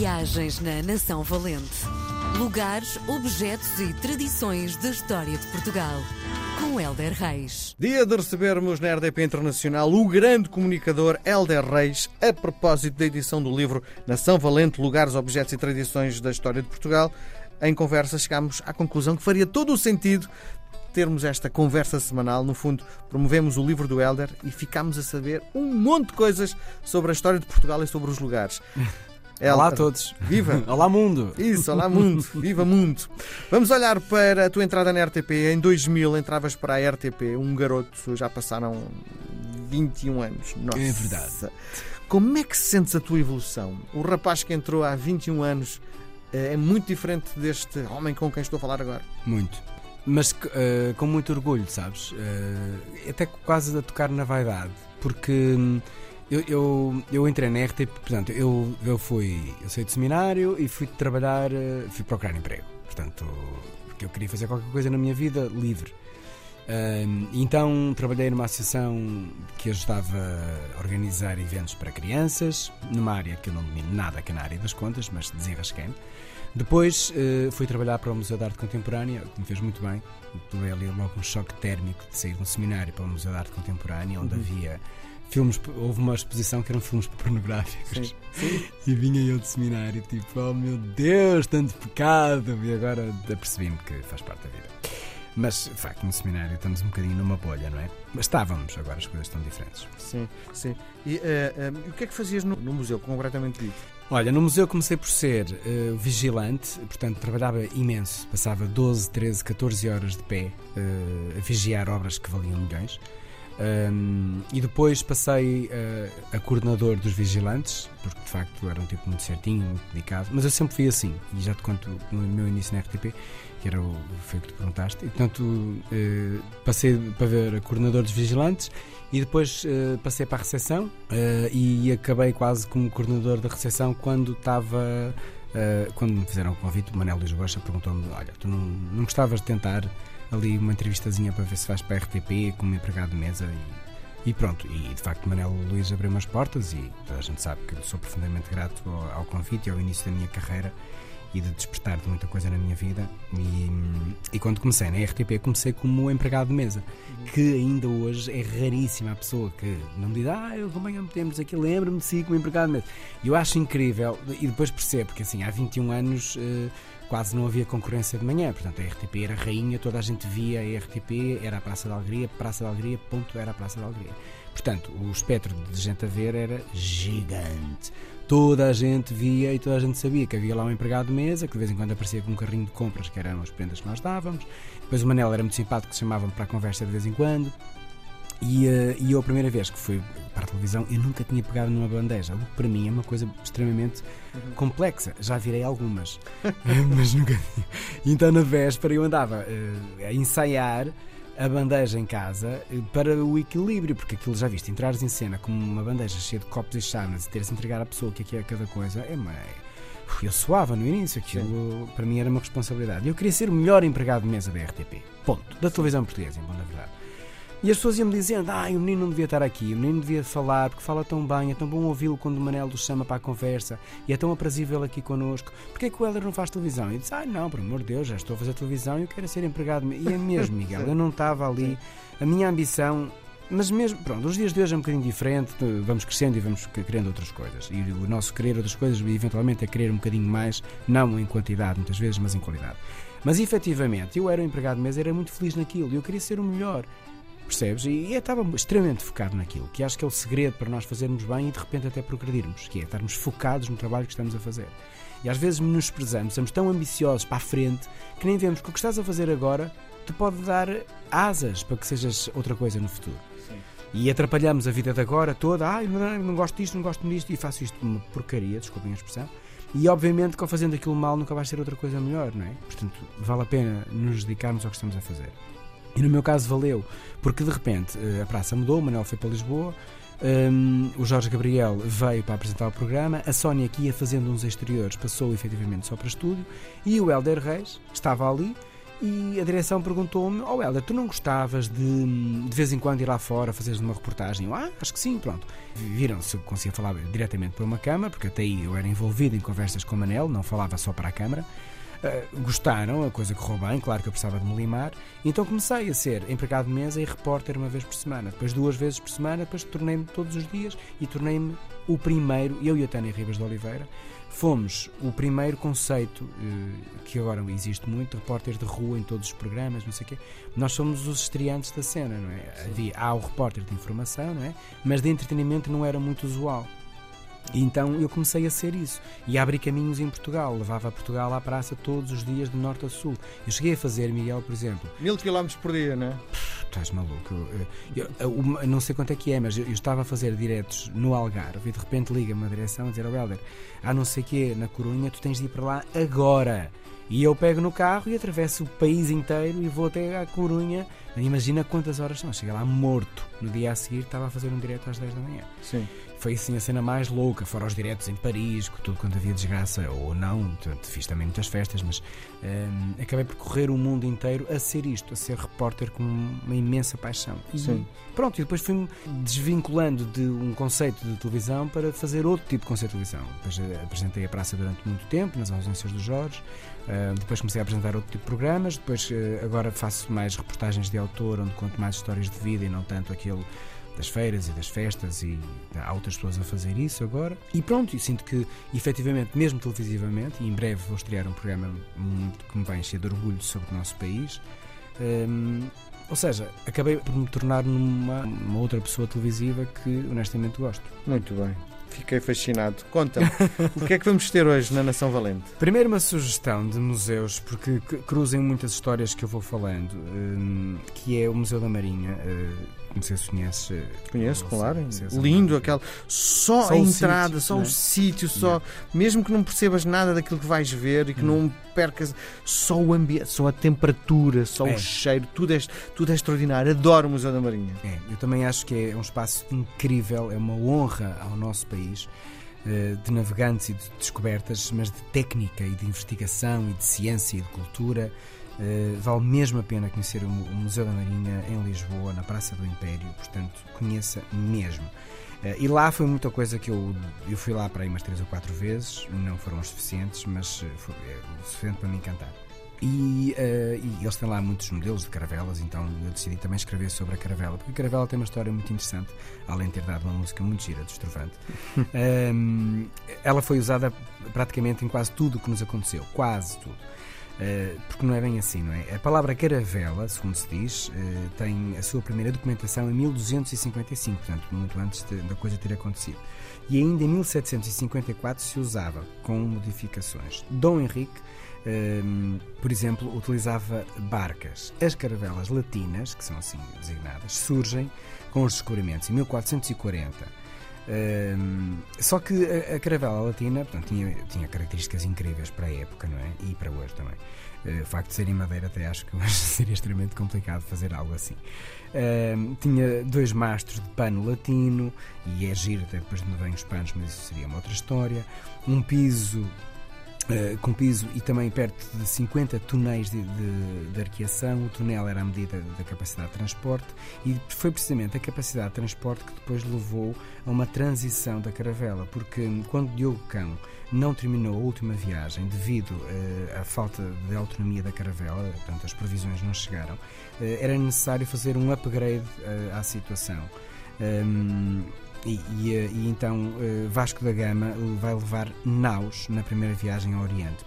Viagens na Nação Valente. Lugares, objetos e tradições da história de Portugal. Com Helder Reis. Dia de recebermos na RDP Internacional o grande comunicador Helder Reis, a propósito da edição do livro Nação Valente, Lugares, Objetos e Tradições da História de Portugal. Em conversa chegámos à conclusão que faria todo o sentido termos esta conversa semanal. No fundo, promovemos o livro do Helder e ficámos a saber um monte de coisas sobre a história de Portugal e sobre os lugares. Helder, olá a todos. Viva! olá mundo! Isso, olá mundo! Viva mundo! Vamos olhar para a tua entrada na RTP. Em 2000 entravas para a RTP, um garoto, já passaram 21 anos. Nossa. É verdade. Como é que sentes a tua evolução? O rapaz que entrou há 21 anos é muito diferente deste homem com quem estou a falar agora? Muito mas uh, com muito orgulho, sabes? Uh, até quase a tocar na vaidade, porque hum, eu, eu, eu, entrei na RTP, portanto, eu, eu fui, eu saí de seminário e fui trabalhar, uh, fui procurar emprego, portanto, porque eu queria fazer qualquer coisa na minha vida livre. Então trabalhei numa associação que ajudava a organizar eventos para crianças, numa área que eu não domino nada, que é na área das contas, mas desenrasquei-me. Depois uh, fui trabalhar para o Museu de Arte Contemporânea, que me fez muito bem. Levei ali logo um choque térmico de sair de um seminário para o Museu de Arte Contemporânea, onde uhum. havia filmes. Houve uma exposição que eram filmes pornográficos. Sim. Sim. E vinha eu de seminário, tipo, oh meu Deus, tanto pecado! E agora apercebi-me que faz parte da vida. Mas, de facto, no seminário estamos um bocadinho numa bolha, não é? Mas estávamos, agora as coisas estão diferentes. Sim, sim. E uh, uh, o que é que fazias no, no museu, concretamente dito? Olha, no museu comecei por ser uh, vigilante, portanto trabalhava imenso, passava 12, 13, 14 horas de pé uh, a vigiar obras que valiam milhões. Um, e depois passei uh, a coordenador dos vigilantes, porque de facto era um tipo muito certinho, muito dedicado, mas eu sempre fui assim, e já te conto no meu início na RTP, que era o, foi o que te perguntaste, e portanto uh, passei para ver a coordenador dos vigilantes e depois uh, passei para a recepção uh, e acabei quase como coordenador da recepção quando estava. Quando me fizeram o convite, o Manel Luís Rocha perguntou-me: Olha, tu não, não gostavas de tentar ali uma entrevistazinha para ver se vais para a RTP como empregado de mesa? E, e pronto, e de facto, Manel Luís abriu umas portas e toda a gente sabe que eu sou profundamente grato ao, ao convite e ao início da minha carreira e de despertar de muita coisa na minha vida. E, e quando comecei na RTP, comecei como empregado de mesa, que ainda hoje é raríssima a pessoa que não diz, ah, eu também a metemos aqui, lembro-me de si como empregado de mesa. E eu acho incrível, e depois percebo, que assim, há 21 anos. Uh, quase não havia concorrência de manhã, portanto a RTP era rainha, toda a gente via a RTP, era a Praça da Alegria, Praça da Alegria, ponto, era a Praça da Alegria. Portanto, o espectro de gente a ver era gigante toda a gente via e toda a gente sabia que havia lá um empregado de mesa, que de vez em quando aparecia com um carrinho de compras, que eram as prendas que nós dávamos. Depois o Manel era muito simpático, que se chamavam para a conversa de vez em quando. E, uh, e eu, a primeira vez que fui para a televisão, eu nunca tinha pegado numa bandeja, o que para mim é uma coisa extremamente uhum. complexa. Já virei algumas, mas nunca tinha. Então, na véspera, eu andava uh, a ensaiar a bandeja em casa eh, para o equilíbrio, porque aquilo já viste, entrares em cena com uma bandeja cheia de copos e chamas e teres de entregar à pessoa o que é que é cada coisa, é meio. Eu suava no início, aquilo Sim. para mim era uma responsabilidade. Eu queria ser o melhor empregado de mesa da RTP. Ponto. Da televisão portuguesa, E as pessoas iam-me dizendo: ah, o menino não devia estar aqui, o menino devia falar, porque fala tão bem, é tão bom ouvi-lo quando o Manel nos chama para a conversa e é tão aprazível aqui connosco. Porquê é que o Helder não faz televisão? E disse: ah, não, por amor de Deus, já estou a fazer televisão e eu quero ser empregado. E é mesmo, Miguel, eu não estava ali. A minha ambição mas mesmo, pronto, os dias de hoje é um bocadinho diferente, vamos crescendo e vamos querendo outras coisas. E o nosso querer outras coisas, eventualmente, é querer um bocadinho mais, não em quantidade muitas vezes, mas em qualidade. Mas efetivamente, eu era um empregado de mesa, era muito feliz naquilo e eu queria ser o melhor. Percebes? E eu estava extremamente focado naquilo, que acho que é o segredo para nós fazermos bem e de repente até progredirmos, que é estarmos focados no trabalho que estamos a fazer. E às vezes nos prezamos, somos tão ambiciosos para a frente que nem vemos que o que estás a fazer agora te pode dar asas para que sejas outra coisa no futuro. Sim. E atrapalhamos a vida de agora toda, ah, não, não gosto disto, não gosto disto, e faço isto uma porcaria, desculpem a expressão. E obviamente que ao fazendo aquilo mal nunca vais ter outra coisa melhor, não é? Portanto, vale a pena nos dedicarmos ao que estamos a fazer. E no meu caso valeu, porque de repente eh, a praça mudou, o Manuel foi para Lisboa, um, o Jorge Gabriel veio para apresentar o programa, a Sónia que ia fazendo uns exteriores passou efetivamente só para estúdio e o Helder Reis estava ali E a direção perguntou-me: Oh, Helder, tu não gostavas de de vez em quando ir lá fora fazeres uma reportagem? Eu, ah, acho que sim, pronto. Viram se eu conseguia falar diretamente para uma câmara, porque até aí eu era envolvido em conversas com o Manel, não falava só para a câmara. Uh, gostaram, a coisa correu bem, claro que eu precisava de me limar. Então comecei a ser empregado de mesa e repórter uma vez por semana. Depois duas vezes por semana, depois tornei-me todos os dias e tornei-me o primeiro, eu e a Tânia Ribas de Oliveira, fomos o primeiro conceito uh, que agora existe muito, repórter de rua em todos os programas, não sei o quê. Nós somos os estreantes da cena, não é? Havia, há o repórter de informação, não é? Mas de entretenimento não era muito usual. E então eu comecei a ser isso e a abrir caminhos em Portugal. Levava Portugal à praça todos os dias de norte a sul. Eu cheguei a fazer, Miguel, por exemplo. Mil quilómetros por dia, não é? Estás maluco. Eu, eu, eu, não sei quanto é que é, mas eu, estava a fazer diretos no Algarve e de repente liga-me a direção a dizer: Ó oh, Helder, há não sei o que na Corunha, tu tens de ir para lá agora. E eu pego no carro e atravesso o país inteiro e vou até à Corunha. Imagina quantas horas são. Cheguei lá morto. No dia a seguir estava a fazer um direto às 10 da manhã. Sim foi assim a cena mais louca, fora os diretos em Paris, com tudo quando havia desgraça, ou não, portanto, fiz também muitas festas, mas um, acabei por correr o mundo inteiro a ser isto, a ser repórter com uma imensa paixão. E Sim. pronto, e depois fui-me desvinculando de um conceito de televisão para fazer outro tipo de conceito de televisão. Depois eh, apresentei a praça durante muito tempo, nas ausências do Jorge, uh, depois comecei a apresentar outro tipo de programas, depois uh, agora faço mais reportagens de autor, onde conto mais histórias de vida e não tanto aquele das feiras e das festas e há outras pessoas a fazer isso agora. E pronto, e sinto que efetivamente, mesmo televisivamente, e em breve vou estrear um programa muito, que me vai encher de orgulho sobre o nosso país. Um, ou seja, acabei por me tornar numa uma outra pessoa televisiva que honestamente gosto. Muito bem. Fiquei fascinado. Conta-me, o que é que vamos ter hoje na Nação Valente? Primeiro, uma sugestão de museus, porque cruzem muitas histórias que eu vou falando, hum, que é o Museu da Marinha. Não sei se conheces. Conheço, claro. Lindo, aquele. Só, só a entrada, sítio, só né? o sítio, só. Mesmo que não percebas nada daquilo que vais ver e que hum. não percas. Só o ambiente, só a temperatura, só é. o cheiro, tudo é, tudo é extraordinário. Adoro o Museu da Marinha. É, eu também acho que é um espaço incrível, é uma honra ao nosso país eh, de navegantes e de descobertas, mas de técnica e de investigação e de ciência e de cultura. Uh, vale mesmo a pena conhecer o, Museu da Marinha em Lisboa, na Praça do Império, portanto, conheça mesmo. Uh, e lá foi muita coisa que eu, eu fui lá para aí umas três ou quatro vezes, não foram as suficientes, mas foi é, o suficiente para me encantar. E, uh, e, eles têm lá muitos modelos de caravelas, então eu decidi também escrever sobre a caravela, porque a caravela tem uma história muito interessante, além de ter dado uma música muito gira, destrovante. um, ela foi usada praticamente em quase tudo o que nos aconteceu, quase tudo. Eh, porque não é bem assim, não é? A palavra caravela, segundo se diz, eh, tem a sua primeira documentação em 1255, portanto, muito antes da coisa ter acontecido. E ainda em 1754 se usava, com modificações. Dom Henrique, eh, por exemplo, utilizava barcas. As caravelas latinas, que são assim designadas, surgem com os descobrimentos em 1440 só que a, a, caravela latina portanto, tinha, tinha características incríveis para a época, não é? E para hoje também. Uh, o facto de ser em madeira, até acho que seria extremamente complicado fazer algo assim. Tinha dois mastros de pano latino, e é giro até depois de me vêm os panos, mas isso seria uma outra história. Um piso Uh, com piso e também perto de 50 túneis de, de, de, arqueação. O túnel era a medida da capacidade de transporte e foi precisamente a capacidade de transporte que depois levou a uma transição da caravela, porque quando Diogo Cão não terminou a última viagem devido uh, à falta de autonomia da caravela, portanto as provisões não chegaram, uh, era necessário fazer um upgrade à situação. Um, e, e, eh, e, então eh, Vasco da Gama vai levar naus na primeira viagem ao Oriente,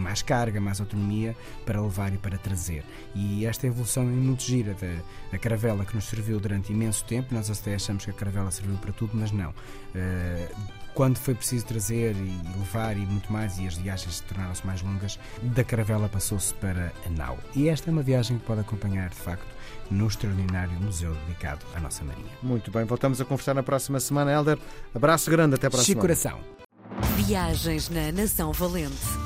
mais carga, mais autonomia para levar e para trazer. E esta evolução é muito gira da, da caravela que nos serviu durante imenso tempo. Nós até achamos que a caravela serviu para tudo, mas não. Uh, quando foi preciso trazer e levar e muito mais, e as viagens tornaram-se mais longas, da caravela passou-se para a nau. E esta é uma viagem que pode acompanhar, de facto, no extraordinário museu dedicado à nossa Marinha. Muito bem, voltamos a conversar na próxima semana, Helder. Abraço grande, até para a Chico Coração. Viagens na Nação Valente.